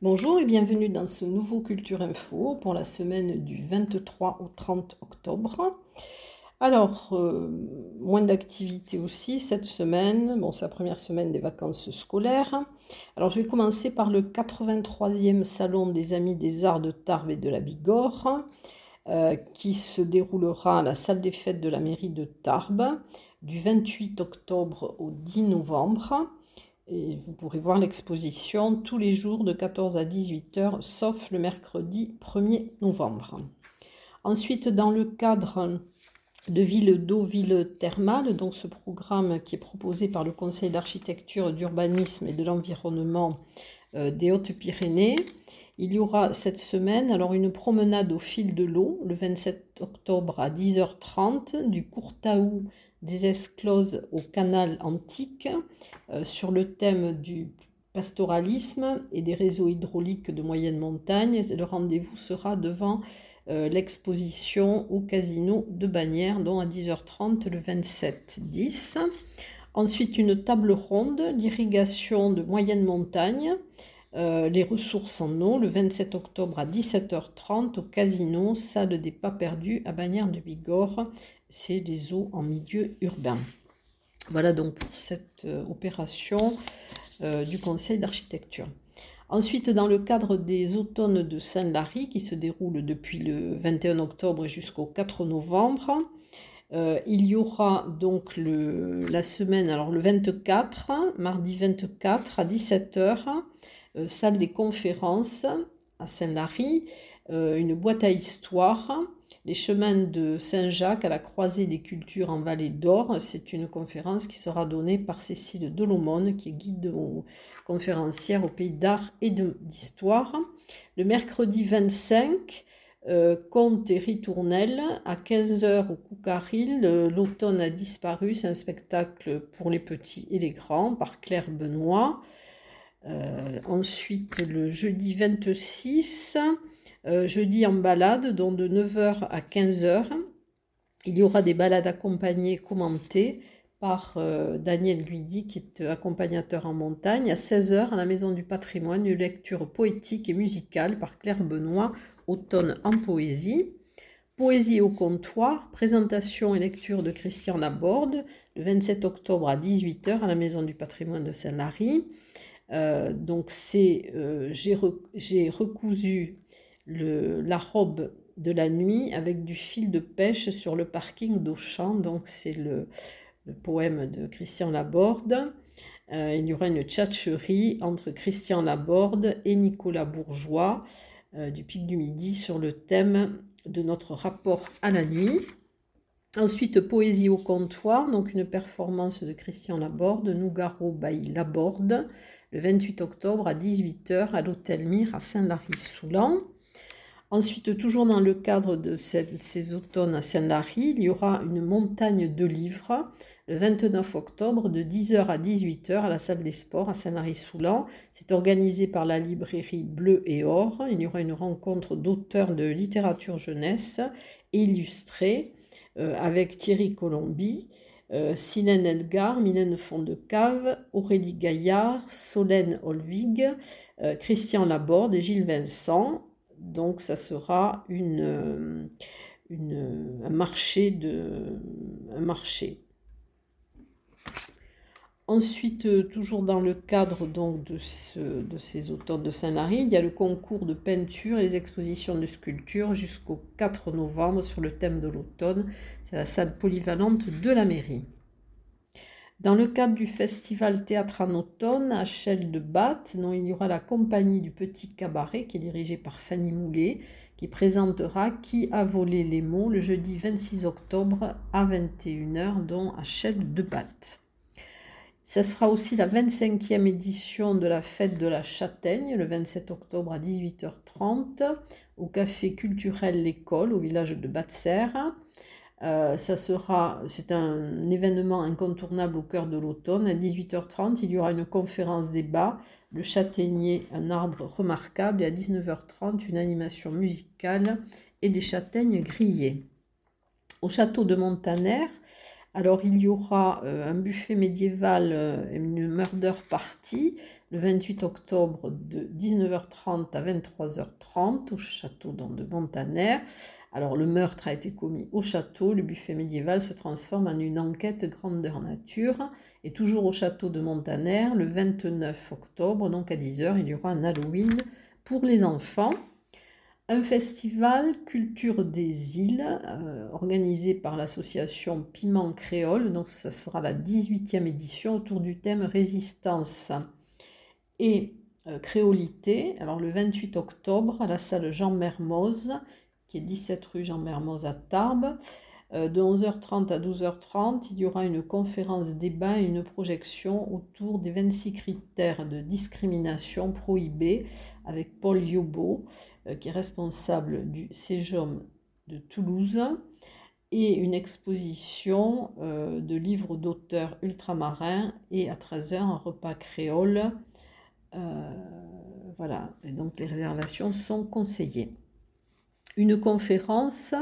Bonjour et bienvenue dans ce nouveau Culture Info pour la semaine du 23 au 30 octobre. Alors, euh, moins d'activité aussi cette semaine. Bon, c'est la première semaine des vacances scolaires. Alors, je vais commencer par le 83e Salon des Amis des Arts de Tarbes et de la Bigorre, euh, qui se déroulera à la salle des fêtes de la mairie de Tarbes du 28 octobre au 10 novembre. Et vous pourrez voir l'exposition tous les jours de 14 à 18 heures, sauf le mercredi 1er novembre. Ensuite, dans le cadre de ville d'eau, ville thermale, donc ce programme qui est proposé par le Conseil d'architecture, d'urbanisme et de l'environnement euh, des Hautes-Pyrénées, il y aura cette semaine alors une promenade au fil de l'eau le 27 octobre à 10h30 du Courtaou des escloses au canal antique euh, sur le thème du pastoralisme et des réseaux hydrauliques de moyenne montagne. Le rendez-vous sera devant euh, l'exposition au casino de Bagnères, dont à 10h30 le 27-10. Ensuite, une table ronde, l'irrigation de moyenne montagne, euh, les ressources en eau, le 27 octobre à 17h30 au casino, salle des pas perdus à Bagnères de Bigorre c'est les eaux en milieu urbain. Voilà donc pour cette euh, opération euh, du Conseil d'architecture. Ensuite, dans le cadre des automnes de Saint-Lary, qui se déroulent depuis le 21 octobre jusqu'au 4 novembre, il y aura donc la semaine, alors le 24, mardi 24 à 17h, salle des conférences à Saint-Lary, une boîte à histoire les chemins de Saint-Jacques à la croisée des cultures en Vallée d'Or. C'est une conférence qui sera donnée par Cécile Delomone, qui est guide conférencière au pays d'art et d'histoire. Le mercredi 25, euh, conte et ritournelle à 15h au Coucaril. L'automne a disparu, c'est un spectacle pour les petits et les grands par Claire Benoît. Euh, ensuite, le jeudi 26, euh, jeudi en balade, donc de 9h à 15h. Il y aura des balades accompagnées, commentées par euh, Daniel Guidi, qui est accompagnateur en montagne. À 16h, à la Maison du Patrimoine, une lecture poétique et musicale par Claire Benoît, automne en poésie. Poésie au comptoir, présentation et lecture de Christian Laborde, le 27 octobre à 18h à la Maison du Patrimoine de Saint-Lary. Euh, donc c'est j'ai recousu la robe de la nuit avec du fil de pêche sur le parking d'Auchan. Donc c'est le, poème de Christian Laborde. Euh, il y aura une tchatcherie entre Christian Laborde et Nicolas Bourgeois euh, du Pic du Midi sur le thème de notre rapport à la nuit. Ensuite, Poésie au comptoir, donc une performance de Christian Laborde, Nougaro by Laborde, le 28 octobre à 18h à l'Hôtel Mire à Saint-Lary-Soulan. Ensuite, toujours dans le cadre de ces automnes à Saint-Lary, il y aura une montagne de livres le 29 octobre de 10h à 18h à la salle des sports à Saint-Lary-Soulan. C'est organisé par la librairie Bleu et Or. Il y aura une rencontre d'auteurs de littérature jeunesse illustrée avec Thierry Colombi, euh, Silène Edgar, Mylène Fondecave, Aurélie Gaillard, Solène Olvig, euh, Christian Laborde et Gilles Vincent donc ça sera une, un marché de marché. Ensuite, toujours dans le cadre de ces auteurs de Saint-Lary, il y a le concours de peinture et les expositions de sculpture jusqu'au 4 novembre sur le thème de l'automne. C'est la salle polyvalente de la mairie. Dans le cadre du festival Théâtre en automne à Chelles de Batte, il y aura la compagnie du Petit Cabaret qui est dirigée par Fanny Moulet qui présentera Qui a volé les mots le jeudi 26 octobre à 21h, dont à Chelles de Batte. Ce sera aussi la 25e édition de la fête de la châtaigne, le 27 octobre à 18h30, au café culturel L'École, au village de Batte-Serre. Euh, ça sera, c'est un événement incontournable au cœur de l'automne. À 18h30, il y aura une conférence débat, le châtaignier, un arbre remarquable, et à 19h30, une animation musicale et des châtaignes grillées. Au château de Montaner, alors il y aura un buffet médiéval, une murder party, le 28 octobre de 19h30 à 23h30 au château de Montaner. Alors le meurtre a été commis au château, le buffet médiéval se transforme en une enquête grandeur nature. Et toujours au château de Montaner, le 29 octobre, donc à 10h, il y aura un Halloween pour les enfants. Un festival Culture des îles euh, organisé par l'association Piment Créole. Donc ce sera la 18e édition autour du thème résistance et euh, créolité. Alors le 28 octobre à la salle Jean Mermoz qui est 17 rue Jean Mermoz à Tarbes. Euh, de 11h30 à 12h30, il y aura une conférence débat et une projection autour des 26 critères de discrimination prohibés avec Paul Yobo, euh, qui est responsable du CEJOM de Toulouse, et une exposition de livres d'auteurs ultramarins et à 13h un repas créole. Voilà, et donc les réservations sont conseillées une conférence.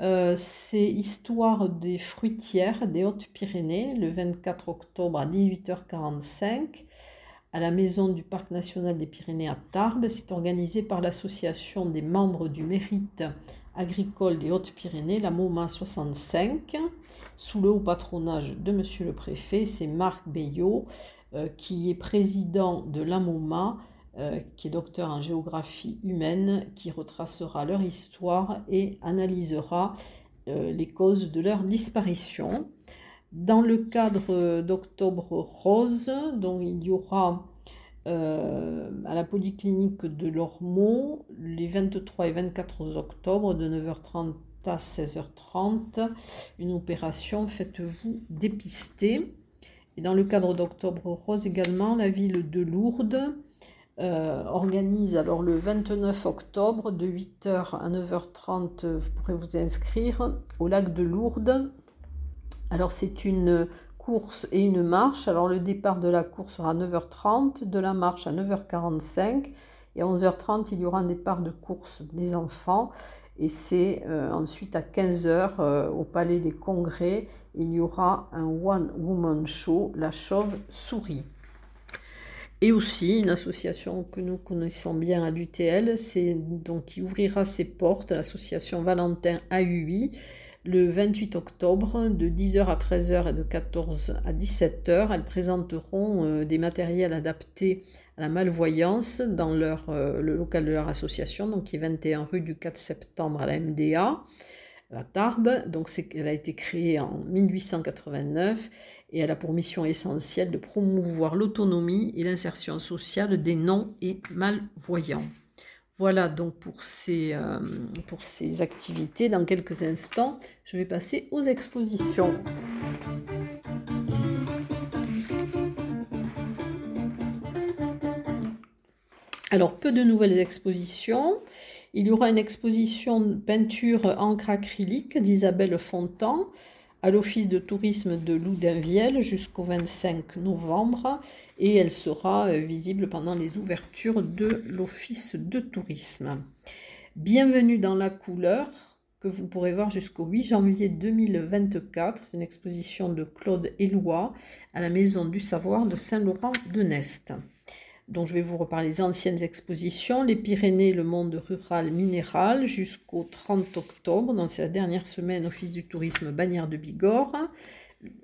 Euh, c'est Histoire des fruitières des Hautes-Pyrénées, le 24 octobre à 18h45, à la maison du Parc national des Pyrénées à Tarbes. C'est organisé par l'association des membres du mérite agricole des Hautes-Pyrénées, la MOMA 65, sous le haut patronage de Monsieur le Préfet. C'est Marc Bayot, euh, qui est président de la MOMA euh, qui est docteur en géographie humaine, qui retracera leur histoire et analysera euh, les causes de leur disparition. Dans le cadre d'Octobre Rose, dont il y aura euh, à la polyclinique de Lormeau les 23 et 24 octobre de 9h30 à 16h30, une opération Faites-vous dépister. Et dans le cadre d'Octobre Rose également, la ville de Lourdes euh, organise alors le 29 octobre de 8h à 9h30, vous pourrez vous inscrire au lac de Lourdes. Alors c'est une course et une marche. Alors le départ de la course sera à 9h30, de la marche à 9h45 et à 11h30 il y aura un départ de course des enfants et c'est euh, ensuite à 15h euh, au Palais des Congrès il y aura un One Woman Show, la chauve-souris. Et aussi une association que nous connaissons bien à l'UTL, c'est donc qui ouvrira ses portes, l'association Valentin AUI, le 28 octobre de 10h à 13h et de 14 à 17h. Elles présenteront euh, des matériels adaptés à la malvoyance dans leur, euh, le local de leur association, donc qui est 21 rue du 4 septembre à la MDA à Tarbes. Donc elle a été créée en 1889 et elle a pour mission essentielle de promouvoir l'autonomie et l'insertion sociale des non et malvoyants. Voilà donc pour ces, euh, pour ces activités. Dans quelques instants, je vais passer aux expositions. Alors, peu de nouvelles expositions. Il y aura une exposition peinture encre acrylique d'Isabelle Fontan à l'Office de tourisme de Loudainvielle jusqu'au 25 novembre et elle sera euh, visible pendant les ouvertures de l'Office de tourisme. Bienvenue dans la couleur que vous pourrez voir jusqu'au 8 janvier 2024. C'est une exposition de Claude Éloi à la Maison du Savoir de Saint-Laurent-de-Nest dont je vais vous reparler les anciennes expositions, les Pyrénées, le monde rural minéral, jusqu'au 30 octobre, c'est la dernière semaine, Office du tourisme Bagnères de Bigorre,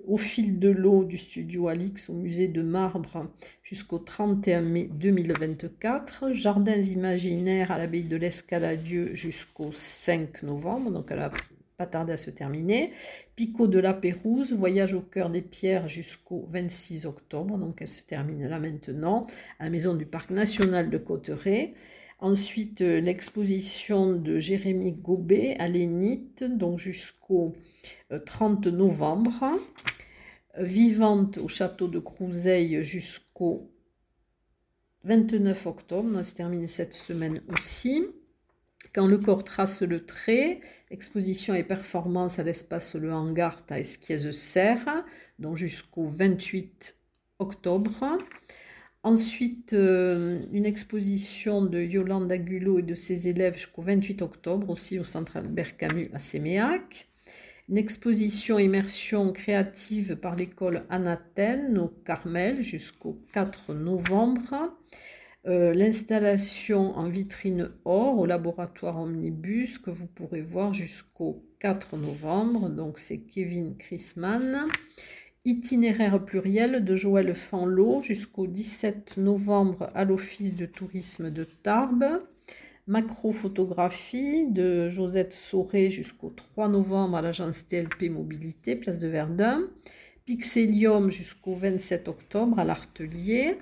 au fil de l'eau du studio Alix au musée de marbre jusqu'au 31 mai 2024, Jardins imaginaires à l'abbaye de l'Escaladieu jusqu'au 5 novembre, donc pas à se terminer. Picot de la Pérouse, voyage au cœur des pierres jusqu'au 26 octobre, donc elle se termine là maintenant, à la maison du Parc national de Cotteret. Ensuite, euh, l'exposition de Jérémy Gobet à l'Énite, donc jusqu'au 30 euh, novembre. Vivante au château de Crouseille jusqu'au 29 octobre, ça se termine cette semaine aussi. Quand le corps trace le trait, exposition et performance à l'espace Le Hangar à Esquiez-Serre, donc jusqu'au 28 octobre. Ensuite, euh, une exposition de Yolande Agulot et de ses élèves jusqu'au 28 octobre, aussi au Centre Albert à Séméac. Une exposition immersion créative par l'école Anathène au Carmel jusqu'au 4 novembre. Euh, l'installation en vitrine or au laboratoire Omnibus que vous pourrez voir jusqu'au 4 novembre. Donc c'est Kevin Chrisman. Itinéraire pluriel de Joël Fanlot jusqu'au 17 novembre à l'Office de tourisme de Tarbes. Macrophotographie de Josette Sauré jusqu'au 3 novembre à l'agence TLP Mobilité, place de Verdun. Pixelium jusqu'au 27 octobre à l'Artelier.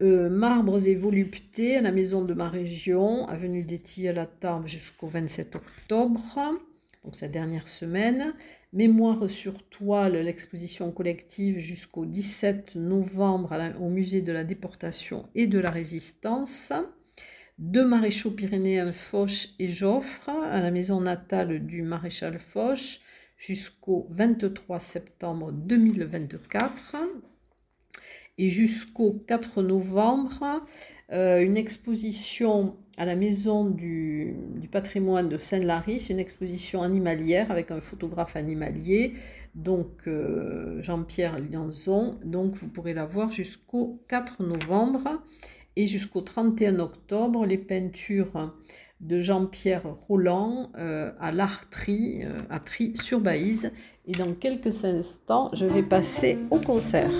Euh, marbres et voluptés à la maison de ma région, avenue des à la Tarbes jusqu'au 27 octobre, donc sa dernière semaine. Mémoire sur toile, l'exposition collective jusqu'au 17 novembre au musée de la déportation et de la résistance. Deux maréchaux pyrénéens Foch et Joffre à la maison natale du maréchal Foch jusqu'au 23 septembre 2024. Et jusqu'au 4 novembre, euh, une exposition à la maison du, patrimoine de Saint-Lary, une exposition animalière avec un photographe animalier, donc euh, Jean-Pierre Lianzon. Donc vous pourrez la voir jusqu'au 4 novembre et jusqu'au 31 octobre, les peintures de Jean-Pierre Roland euh, à l'Artri, à Tri sur Baïse. Et dans quelques instants, je vais passer au concert.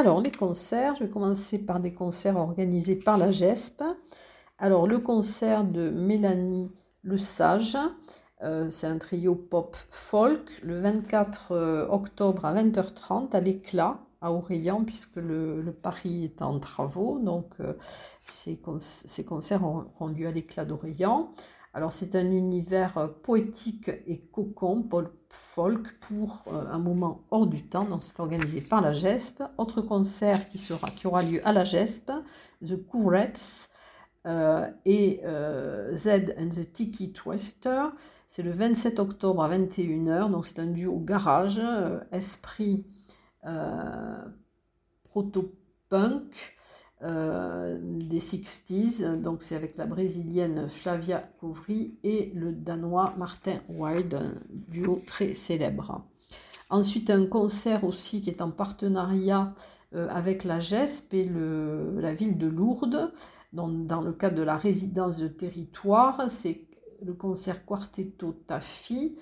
Alors, les concerts, je vais commencer par des concerts organisés par la GESP. Alors, le concert de Mélanie Le Sage, euh, c'est un trio pop folk, le 24 euh, octobre à 20h30 à l'éclat à Aurélien, puisque le, Paris est en travaux. Donc, euh, ces, concerts auront lieu à l'éclat d'Aurélien. Alors c'est un univers euh, poétique et cocon, folk, pour euh, un moment hors du temps. Donc c'est organisé par la GESP. Autre concert qui, aura lieu à la GESP, The Courettes euh, et Z and the Tiki Twister. C'est le 27 octobre à 21h. Donc c'est un duo garage, esprit proto-punk. Euh, des 60s. Donc c'est avec la brésilienne Flavia Couvry et le danois Martin Wild, un duo très célèbre. Ensuite un concert aussi qui est en partenariat euh, avec la GESP et la ville de Lourdes. Dans le cadre de la résidence de territoire, c'est le concert Quartetto Tafi.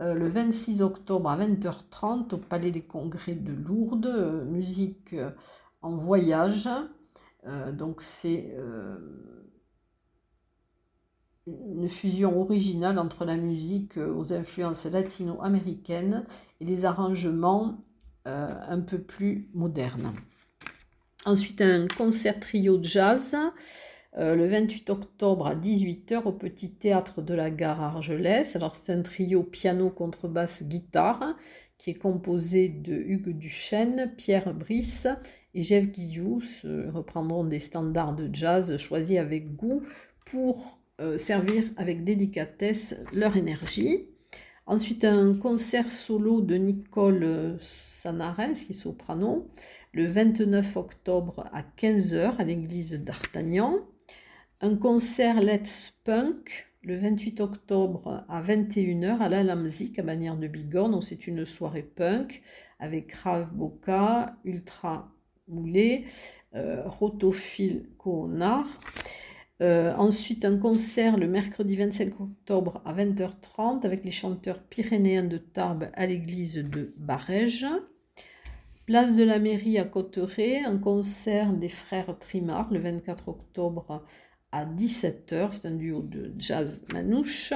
Euh, le 26 octobre à 20h30 au Palais des Congrès de Lourdes, musique en voyage, euh, donc c'est euh, une fusion originale entre la musique euh, aux influences latino-américaines et les arrangements un peu plus modernes. Ensuite, un concert trio jazz le 28 octobre à 18h au Petit Théâtre de la Gare Argelès. Alors, c'est un trio piano, contrebasse, guitare qui est composé de Hugues Duchesne, Pierre Brice et Jeff Guillou reprendront des standards de jazz choisis avec goût pour euh, servir avec délicatesse leur énergie. Ensuite, un concert solo de Nicole Sanarens, qui est soprano, le 29 octobre à 15h à l'église d'Artagnan. Un concert Let's Punk le 28 octobre à 21h à la Lamzik à Manière de Bigorre. c'est une soirée punk avec Rav Boca, Ultra Moulé, euh, Rotophile euh, ensuite, un concert le mercredi 25 octobre à 20h30 avec les chanteurs pyrénéens de Tarbes à l'église de Barège. Place de la mairie à Cotteret, un concert des frères Trimard le 24 octobre à 17h. C'est un duo de jazz manouche.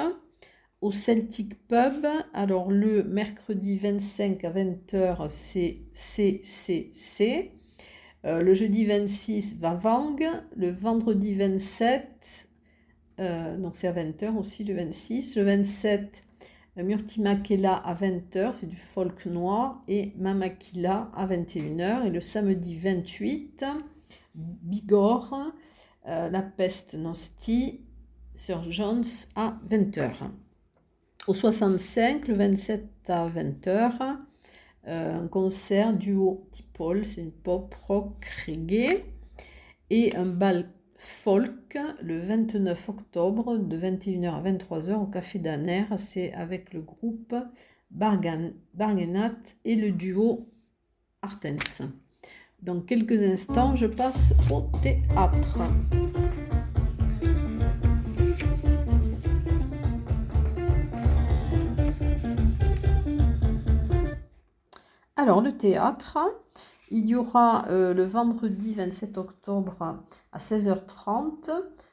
Au Celtic Pub, alors le mercredi 25 à 20h, c'est CCC. Euh, le jeudi 26, Vavang. Le vendredi 27, euh, donc c'est à 20h aussi le 26. Le 27, Murtimakela à 20h, c'est du folk noir. Et Mamakila à 21h. Et le samedi 28, Bigorre, euh, La peste Nosti, Sir Jones à 20h. Au 65, le 27 à 20h, un concert duo Tipol, c'est une pop rock reggae, et un bal folk le 29 octobre de 21h à 23h au Café d'Aner. C'est avec le groupe Bargenat et le duo Artens. Dans quelques instants, je passe au théâtre. Alors, le théâtre, il y aura euh, le vendredi 27 octobre à 16h30,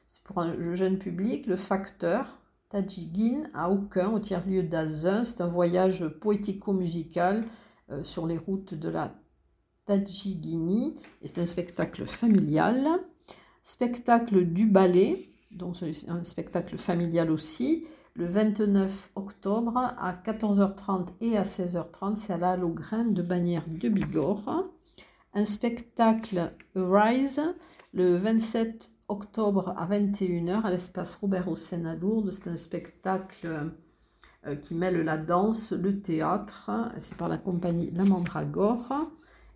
c'est pour un jeune public, le facteur Tadjigin à Aucun, au tiers-lieu d'Azun. C'est un voyage poético-musical euh, sur les routes de la Tadjigini. C'est un spectacle familial. Spectacle du ballet, donc c'est un spectacle familial aussi. Le 29 octobre à 14h30 et à 16h30, c'est à la Grain de Bagnères de Bigorre. Un spectacle Rise le 27 octobre à 21h à l'espace Robert Hossein à Lourdes. C'est un spectacle euh, qui mêle la danse, le théâtre. C'est par la compagnie La Mandragore.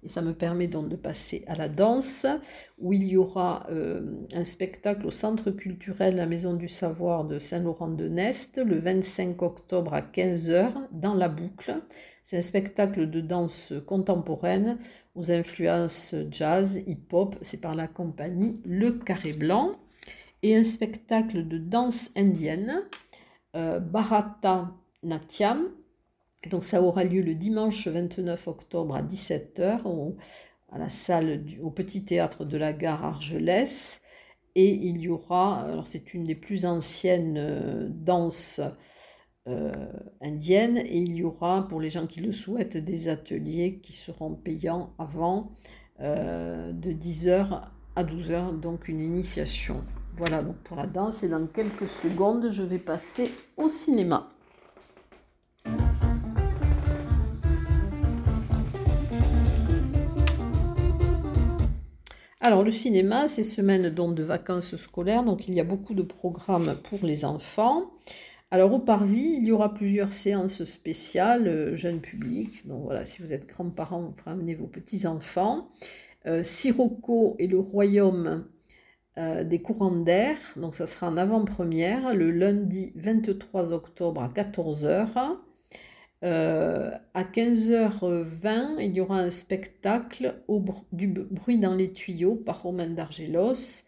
Et ça me permet donc de passer à la danse, où il y aura euh, un spectacle au Centre culturel La Maison du Savoir de Saint-Laurent-de-Nest le 25 octobre à 15h dans la boucle. C'est un spectacle de danse contemporaine aux influences jazz, hip-hop. C'est par la compagnie Le Carré Blanc. Et un spectacle de danse indienne, euh, Bharata Natyam, donc ça aura lieu le dimanche 29 octobre à 17h au, à la salle du, au petit théâtre de la gare Argelès. Et il y aura, alors c'est une des plus anciennes euh, danses euh, indiennes, et il y aura pour les gens qui le souhaitent des ateliers qui seront payants avant euh, de 10h à 12h, donc une initiation. Voilà donc pour la danse, et dans quelques secondes, je vais passer au cinéma. Alors le cinéma, c'est semaine donc de vacances scolaires, donc il y a beaucoup de programmes pour les enfants. Alors au Parvis, il y aura plusieurs séances spéciales, euh, jeunes publics. Donc voilà, si vous êtes grands-parents, vous pourrez amener vos petits-enfants. Euh, Sirocco et le royaume euh, des courants d'air. Donc ça sera en avant-première le lundi 23 octobre à 14h. Euh, à 15h20, il y aura un spectacle du bruit dans les tuyaux par Romain d'Argelos.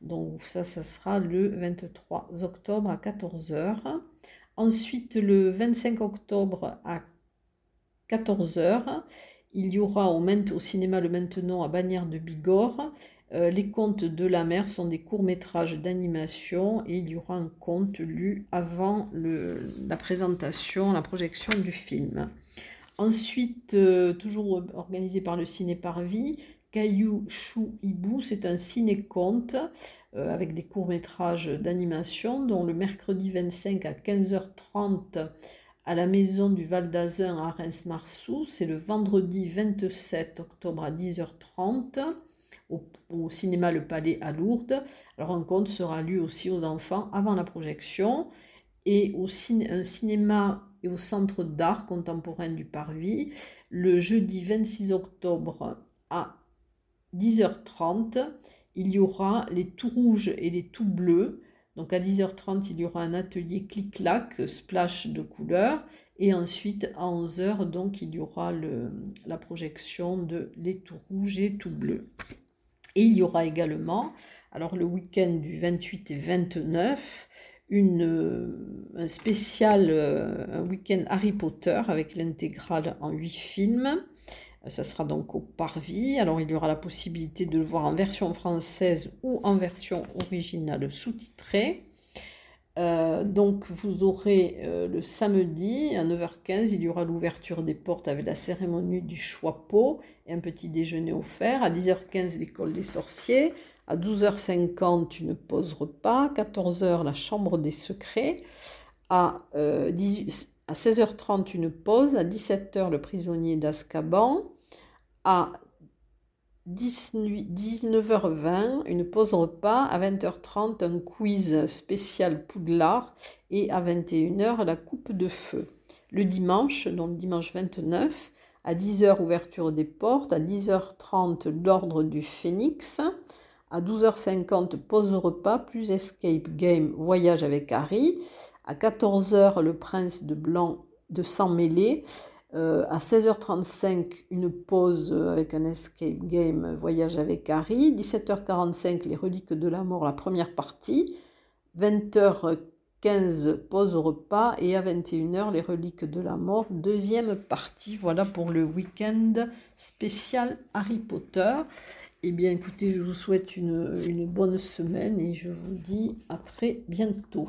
Donc ça, ça sera le 23 octobre à 14h. Ensuite, le 25 octobre à 14h, il y aura au, au cinéma Le Maintenant à Bagnères de Bigorre euh, les contes de la mer sont des courts-métrages d'animation et il y aura un conte lu avant la présentation, la projection du film. Ensuite, euh, toujours organisé par le Ciné Parvis, Caillou Chou Hibou, c'est un ciné-conte euh, avec des courts-métrages d'animation, dont le mercredi 25 à 15h30 à la maison du Val d'Azun à Reims-Marsou, c'est le vendredi 27 octobre à 10h30 au, cinéma Le Palais à Lourdes. Alors un conte sera lu aussi aux enfants avant la projection et au cinéma et au centre d'art contemporain du Parvis le jeudi 26 octobre à 10h30. Il y aura les tout rouges et les tout bleus. Donc à 10h30, il y aura un atelier clic-clac, splash de couleurs. Et ensuite, à 11h, donc, il y aura le, la projection de les tout rouges et tout bleus. Et il y aura également, alors le week-end du 28 et 29, une, euh, un spécial, euh, week-end Harry Potter avec l'intégrale en 8 films. Ça sera donc au Parvis. Alors il y aura la possibilité de le voir en version française ou en version originale sous-titrée. Donc vous aurez le samedi à 9h15, il y aura l'ouverture des portes avec la cérémonie du choix pot et un petit déjeuner offert. À 10h15, l'école des sorciers. À 12h50, une pause repas. 14h, la chambre des secrets. À, euh, à 16h30, une pause. À 17h, le prisonnier d'Azkaban. À 19h20, une pause repas. À 20h30, un quiz spécial Poudlard. Et à 21h, la coupe de feu. Le dimanche, donc dimanche 29, à 10h, ouverture des portes. À 10h30, l'ordre du Phénix. À 12h50, pause repas, plus escape game, voyage avec Harry. À 14h, le prince de blanc de sang mêlé. Euh, à 16h35, une pause avec un escape game voyage avec Harry. 17h45, les reliques de la mort, la première partie. 20h15, pause repas. Et à 21h, les reliques de la mort, deuxième partie. Voilà pour le week-end spécial Harry Potter. Eh bien, écoutez, je vous souhaite une bonne semaine et je vous dis à très bientôt.